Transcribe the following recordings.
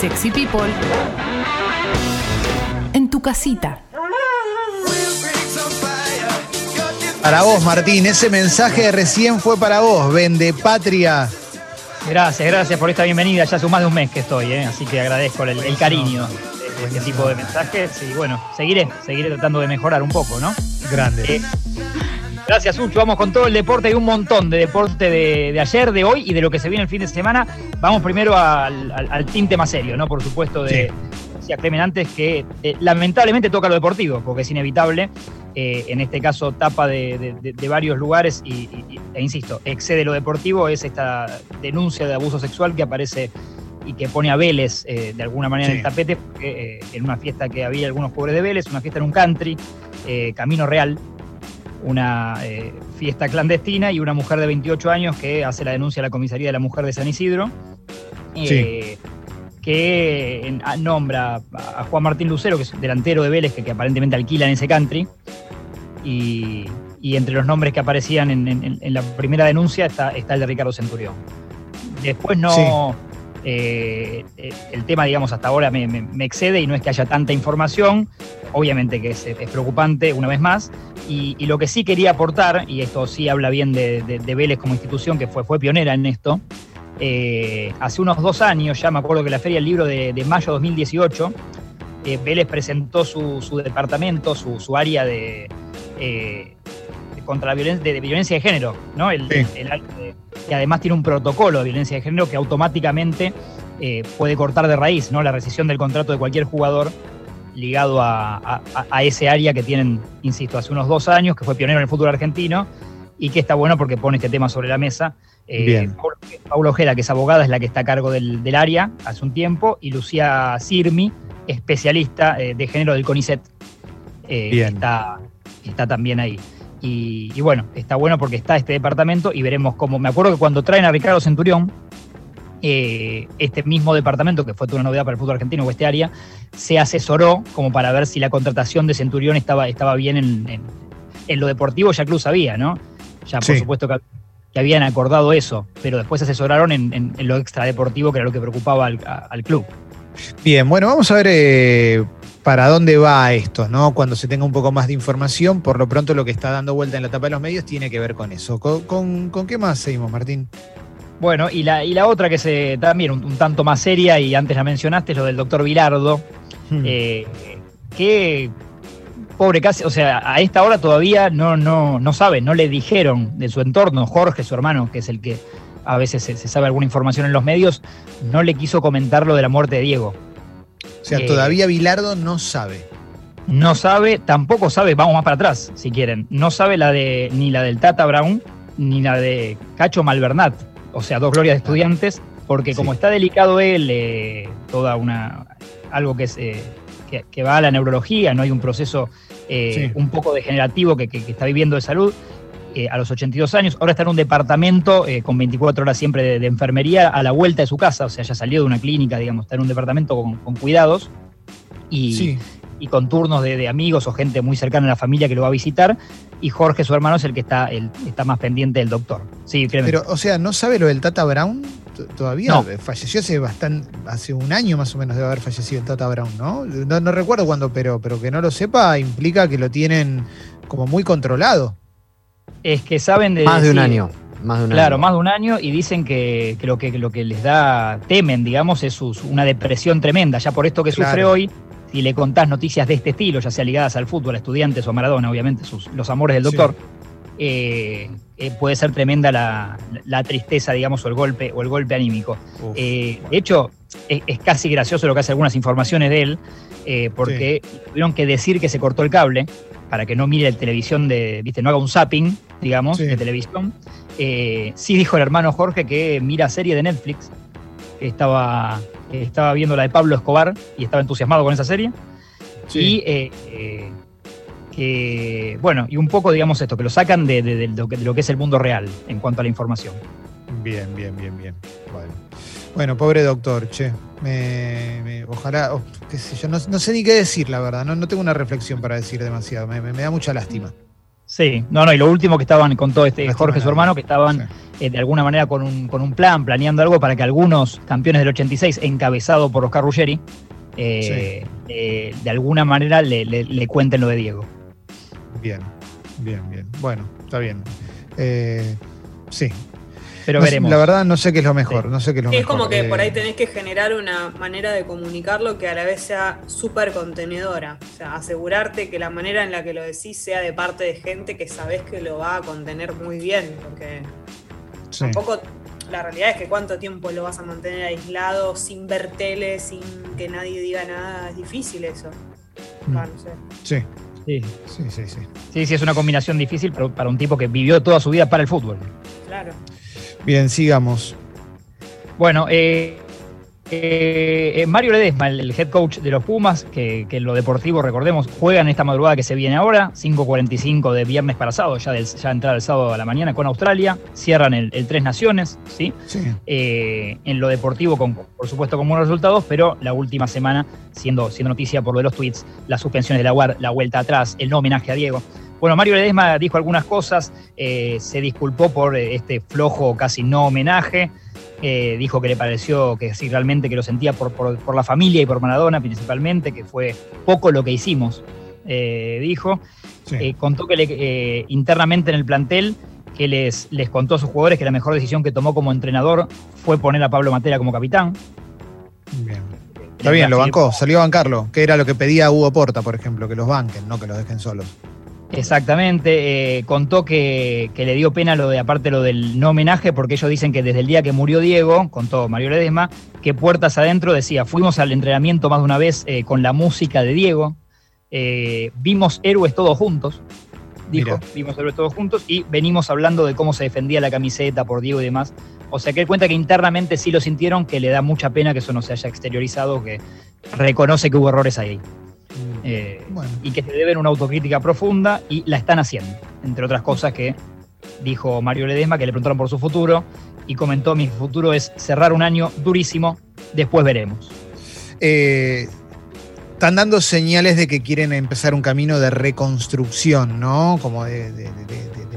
Sexy People en tu casita. Para vos, Martín, ese mensaje recién fue para vos, Vende Patria. Gracias, gracias por esta bienvenida. Ya hace más de un mes que estoy, ¿eh? así que agradezco el, el cariño de este tipo de mensajes. Y bueno, seguiré, seguiré tratando de mejorar un poco, ¿no? Grande. Eh, gracias, Sucho. Vamos con todo el deporte. Hay un montón de deporte de, de ayer, de hoy y de lo que se viene el fin de semana. Vamos primero al, al- al tinte más serio, ¿no? Por supuesto, de decía Clemen antes que eh, lamentablemente toca lo deportivo, porque es inevitable. Eh, en este caso, tapa de, de- de- de varios lugares y, e insisto, excede lo deportivo. Es esta denuncia de abuso sexual que aparece y que pone a Vélez eh, de alguna manera en Sí. el tapete, porque, en una fiesta que había algunos jugadores de Vélez, una fiesta en un country, Camino Real, una eh, fiesta clandestina y una mujer de 28 años que hace la denuncia a la comisaría de la mujer de San Isidro, eh, que nombra a Juan Martín Lucero, que es delantero de Vélez, que, que aparentemente alquila en ese country, y, y entre los nombres que aparecían en, en- en la primera denuncia está, está el de Ricardo Centurión. Después no... eh, el tema, digamos, hasta ahora me, me- me excede y no es que haya tanta información, obviamente que es, es preocupante una vez más, y, y lo que sí quería aportar, y esto sí habla bien de, de- de Vélez como institución, que fue, fue pionera en esto, eh, hace unos dos años, ya me acuerdo que la Feria del Libro de, de mayo 2018, eh, Vélez presentó su, su departamento, su, su área de, eh, de contra la violencia de, de violencia de género, ¿no? El, Sí. el de- que además tiene un protocolo de violencia de género que automáticamente eh, puede cortar de raíz ¿no? la rescisión del contrato de cualquier jugador ligado a, a- a ese área que tienen, insisto, hace unos dos años, que fue pionero en el fútbol argentino y que está bueno porque pone este tema sobre la mesa. Eh, Paulo Ojeda, que es abogada, es la que está a cargo del, del área hace un tiempo, y Lucía Sirmi, especialista eh, de género del CONICET, eh. Está, está también ahí. Y, y bueno, está bueno porque está este departamento y veremos cómo. Me acuerdo que cuando traen a Ricardo Centurión, eh, este mismo departamento, que fue toda una novedad para el fútbol argentino o este área, se asesoró como para ver si la contratación de Centurión estaba, estaba bien en, en- en lo deportivo, ya Cruz sabía, ¿no? Ya por Sí. supuesto que, que habían acordado eso, pero después se asesoraron en, en- lo extradeportivo, que era lo que preocupaba al, a- al club. Bien, bueno, vamos a ver eh, para dónde va esto, ¿no? Cuando se tenga un poco más de información, por lo pronto lo que está dando vuelta en la tapa de los medios tiene que ver con eso. ¿Con, con- con qué más seguimos, Martín? Bueno, y la, y la otra que se también un, un tanto más seria, y antes la mencionaste, es lo del doctor Vilardo, Hmm. eh, que pobre casi, o sea, a esta hora todavía no, no, no sabe, no le dijeron de su entorno, Jorge, su hermano, que es el que a veces se, se sabe alguna información en los medios, no le quiso comentar lo de la muerte de Diego. O sea, eh, todavía Bilardo no sabe. No sabe, tampoco sabe, vamos más para atrás, si quieren, no sabe la de ni la del Tata Brown, ni la de Cacho Malvernat, o sea, dos glorias de estudiantes, porque como Sí. está delicado él, eh, toda una algo que es eh, que, que va a la neurología, no hay un proceso Sí. un poco degenerativo que, que- que está viviendo de salud. Eh, a los 82 años, ahora está en un departamento eh, con 24 horas siempre de, de enfermería a la vuelta de su casa, o sea, ya salió de una clínica, digamos, está en un departamento con, con cuidados y, Sí. y con turnos de, de amigos o gente muy cercana a la familia que lo va a visitar. Y Jorge, su hermano, es el que está, el, está más pendiente del doctor. Sí, créeme. Pero, o sea, ¿no sabe lo del Tata Brown? Todavía No. falleció hace bastante, hace un año más o menos debe haber fallecido el Tata Brown, ¿no? No, no recuerdo cuándo, pero, pero que no lo sepa implica que lo tienen como muy controlado. Es que saben de. Más de un año. Más de un Claro, año. más de un año y dicen que, que lo que lo que les da, temen, digamos, es su- una depresión tremenda. Ya por esto que sufre hoy, si le contás noticias de este estilo, ya sea ligadas al fútbol, a estudiantes o a Maradona, obviamente, sus, los amores del Sí. doctor, eh, eh, puede ser tremenda la, la tristeza, digamos, o el golpe, o el golpe anímico. Eh, de hecho, es, es casi gracioso lo que hace algunas informaciones de él, eh, porque tuvieron que decir que se cortó el cable para que no mire la televisión de, viste, no haga un zapping, digamos, Sí. de televisión. Eh, sí dijo el hermano Jorge que mira serie de Netflix, que estaba, que estaba viendo la de Pablo Escobar y estaba entusiasmado con esa serie. Sí. Y eh, eh, que, bueno, y un poco, digamos, esto, que lo sacan de, de- de lo, que, de lo que es el mundo real en cuanto a la información. Bien, bien, bien, bien. Bueno, bueno pobre doctor, che. Me, me- ojalá, oh, qué sé yo, no, no sé ni qué decir, la verdad. No, no tengo una reflexión para decir demasiado. Me, da mucha lástima. Sí, no, no, y lo último que estaban con todo este Lástima Jorge, su hermano, que estaban Sí. eh, de alguna manera con un, con un plan, planeando algo para que algunos campeones del 86, encabezado por Oscar Ruggeri, eh, de alguna manera le, le, cuenten lo de Diego. Bien, bien, bien. Bueno, está bien. sí, pero veremos. La verdad no sé qué es lo mejor, no sé qué es lo es mejor. como que por ahí tenés que generar una manera de comunicarlo que a la vez sea súper contenedora. O sea, asegurarte que la manera en la que lo decís sea de parte de gente que sabés que lo va a contener muy bien, porque tampoco la realidad es que cuánto tiempo lo vas a mantener aislado, sin ver tele, sin que nadie diga nada, es difícil eso. Mm. no sé. Sí. Sí. sí, sí, sí. Sí, sí, es una combinación difícil pero para un tipo que vivió toda su vida para el fútbol. Claro. Bien, sigamos. Bueno, eh, eh, Mario Ledesma, el, head coach de los Pumas, que, en lo deportivo, recordemos, juega en esta madrugada que se viene ahora, 5.45 de viernes para sábado, ya, del, ya entrar el sábado a la mañana con Australia, cierran el, Tres Naciones, ¿sí? Eh, en lo deportivo, con, por supuesto, con buenos resultados, pero la última semana, siendo, siendo noticia por lo de los tweets, las suspensiones de la UAR, la vuelta atrás, el no homenaje a Diego. Bueno, Mario Ledesma dijo algunas cosas, eh, se disculpó por eh, este flojo, casi no homenaje, eh, dijo que le pareció que sí, realmente que lo sentía por, la familia y por Maradona principalmente, que fue poco lo que hicimos, dijo. contó que internamente en el plantel que les, les contó a sus jugadores que la mejor decisión que tomó como entrenador fue poner a Pablo Matera como capitán. Bien. Está bien, lo bancó, salió a bancarlo, que era lo que pedía Hugo Porta, por ejemplo, que los banquen, no que los dejen solos. Exactamente, eh, contó que, le dio pena lo de, aparte lo del no homenaje, porque ellos dicen que desde el día que murió Diego, contó Mario Ledesma, que puertas adentro decía, fuimos al entrenamiento más de una vez eh, con la música de Diego, eh, vimos héroes todos juntos, dijo, vimos héroes todos juntos, y venimos hablando de cómo se defendía la camiseta por Diego y demás. O sea que él cuenta que internamente sí lo sintieron, que le da mucha pena que eso no se haya exteriorizado, que reconoce que hubo errores ahí. Eh, y que se deben una autocrítica profunda y la están haciendo, entre otras cosas que dijo Mario Ledesma, que le preguntaron por su futuro y comentó, mi futuro es cerrar un año durísimo, después veremos. Eh, están dando señales de que quieren empezar un camino de reconstrucción, ¿no? Como de,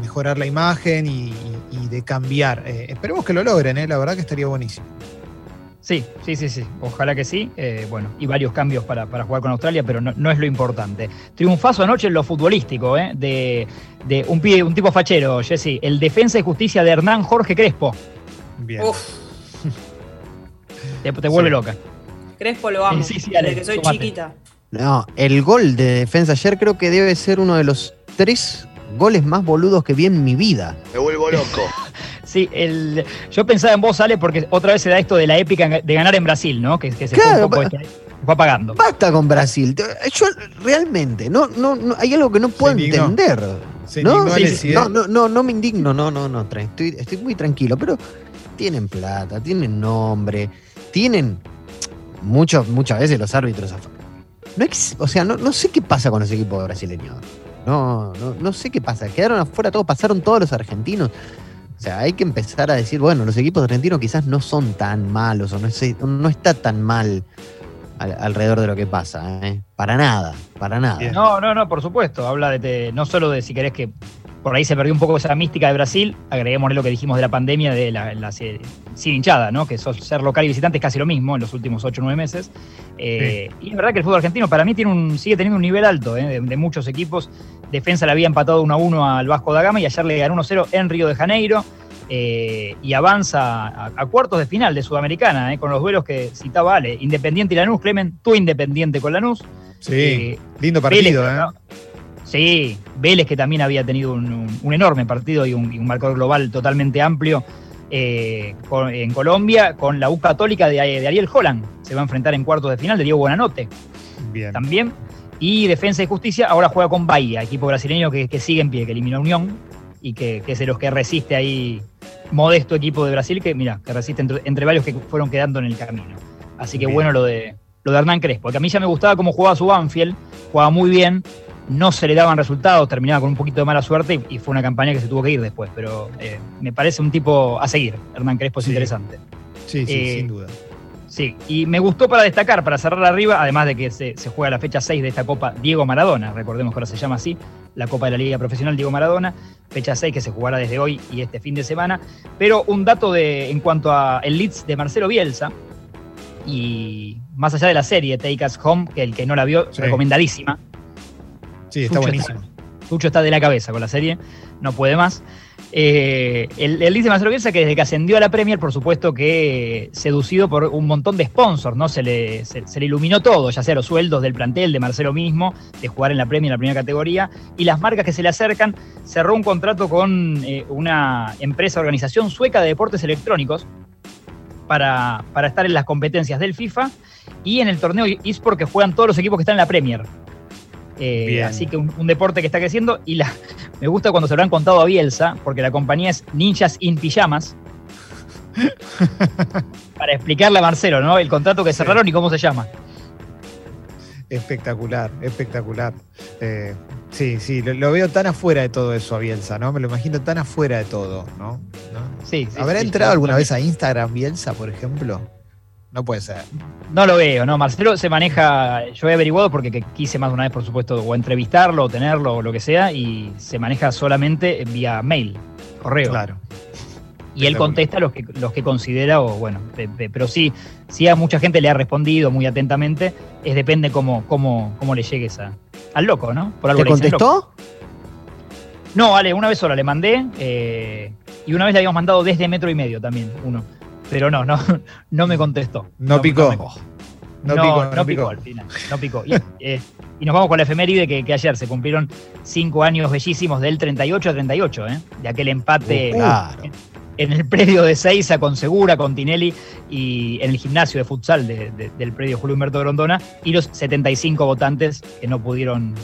mejorar la imagen y, de cambiar. Eh, esperemos que lo logren, ¿eh? la verdad que estaría buenísimo. Sí, sí, sí, sí. Ojalá que sí. Eh, bueno, y varios cambios para, jugar con Australia, pero no, es lo importante. Triunfazo anoche en lo futbolístico, ¿eh? De, un, un tipo fachero, Jesse. El defensa y justicia de Hernán Jorge Crespo. Bien. Te, vuelve loca. Crespo lo amo. Sí, sí, desde que soy chiquita. No, el gol de defensa ayer creo que debe ser uno de los tres goles más boludos que vi en mi vida. Me vuelvo loco. Sí, el, yo pensaba en vos, Ale, porque otra vez se da esto de la épica de ganar en Brasil, ¿no? Que, se fue un poco este, fue apagando. Basta con Brasil. Yo realmente, no, no, hay algo que no puedo entender. ¿no? no, no, no, me indigno, no, no, no. Estoy, estoy muy tranquilo, pero tienen plata, tienen nombre, tienen muchos, muchas veces los árbitros. No o sea, no, no sé qué pasa con los equipos brasileños. No, no, no sé qué pasa. Quedaron afuera todos, pasaron todos los argentinos. O sea, hay que empezar a decir, bueno, los equipos argentinos quizás no son tan malos o no, no está tan mal alrededor de lo que pasa. ¿eh? Para nada, para nada. No, no, no, por supuesto. Habla de, no solo de si querés que por ahí se perdió un poco esa mística de Brasil, agreguémosle lo que dijimos de la pandemia, de la, sin hinchada, ¿no? que ser local y visitante es casi lo mismo en los últimos 8 o 9 meses. Eh, y es verdad que el fútbol argentino para mí tiene un, sigue teniendo un nivel alto ¿eh? de, muchos equipos. Defensa le había empatado 1 a 1 al Vasco da Gama y ayer le ganó 1 0 en Río de Janeiro. Eh, y avanza a, cuartos de final de Sudamericana, con los duelos que citaba Ale. Independiente y Lanús, Clemen, tú Independiente con Lanús. Sí, lindo partido, ¿eh? Sí, Vélez que también había tenido un, enorme partido y un, marcador global totalmente amplio eh, en Colombia con la U Católica de, Ariel Holland. Se va a enfrentar en cuartos de final de Diego Buenanote. Bien. También. Y Defensa y Justicia ahora juega con Bahía, equipo brasileño que, sigue en pie, que eliminó a Unión y que, es de los que resiste ahí, modesto equipo de Brasil, que mira, que resiste entre, varios que fueron quedando en el camino. Así que bueno lo de, lo de Hernán Crespo, que a mí ya me gustaba cómo jugaba su Banfield, jugaba muy bien, no se le daban resultados, terminaba con un poquito de mala suerte y, fue una campaña que se tuvo que ir después. Pero eh, me parece un tipo a seguir. Hernán Crespo es interesante. Sí, sí, eh, sin duda. Sí, y me gustó para destacar, para cerrar arriba, además de que se, juega la fecha 6 de esta Copa Diego Maradona, recordemos que ahora se llama así, la Copa de la Liga Profesional Diego Maradona, fecha 6 que se jugará desde hoy y este fin de semana. Pero un dato de, en cuanto a el Leeds de Marcelo Bielsa, y más allá de la serie Take Us Home, que el que no la vio, recomendadísima. Sí, está buenísimo. Tucho está de la cabeza con la serie, no puede más. Eh, el dice Marcelo Bielsa que desde que ascendió a la Premier, por supuesto que seducido por un montón de sponsors, ¿no? Se le, se, le, iluminó todo, ya sea los sueldos del plantel, de Marcelo mismo, de jugar en la Premier en la primera categoría, y las marcas que se le acercan. Cerró un contrato con eh, una empresa, organización sueca de deportes electrónicos para, para estar en las competencias del FIFA y en el torneo eSport que juegan todos los equipos que están en la Premier. Eh, así que un, deporte que está creciendo y la, me gusta cuando se lo han contado a Bielsa, porque la compañía es Ninjas in Pijamas. para explicarle a Marcelo, ¿no? El contrato que cerraron y cómo se llama. Espectacular, espectacular. Eh, sí, sí, lo, veo tan afuera de todo eso a Bielsa, ¿no? Me lo imagino tan afuera de todo, ¿no? Sí, sí ¿Habrá entrado alguna vez a Instagram Bielsa, por ejemplo? No puede ser. No lo veo, no. Marcelo se maneja, yo he averiguado porque quise más de una vez, por supuesto, o entrevistarlo, o tenerlo, o lo que sea, y se maneja solamente vía mail, correo. Claro. Y él contesta los que, los que considera, o bueno, pero sí, sí a mucha gente le ha respondido muy atentamente, es depende cómo, cómo, cómo le llegues a, al loco, ¿no? Por algo ¿Te contestó? No, vale, una vez sola le mandé, eh, y una vez le habíamos mandado desde metro y medio también, uno. Pero no, no, no me contestó. No, picó. No, picó, no, picó. al final. No picó. Eh, y, nos vamos con la efeméride que, que, ayer se cumplieron cinco años bellísimos del 38 a 38, ¿eh? de aquel empate uh, en, el predio de Seiza con Segura, con Tinelli y en el gimnasio de futsal del predio Julio Humberto Grondona y los 75 votantes que no pudieron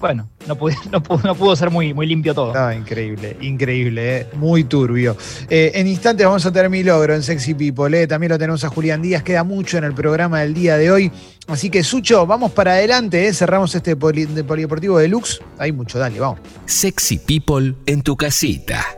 bueno, no, no, pudo, ser muy, muy limpio todo. No, increíble, increíble, eh, muy turbio. Eh, en instantes vamos a tener mi logro en Sexy People, eh. también lo tenemos a Julián Díaz, queda mucho en el programa del día de hoy. Así que, Sucho, vamos para adelante, cerramos este polideportivo de Lux. Hay mucho, dale, vamos. Sexy People en tu casita.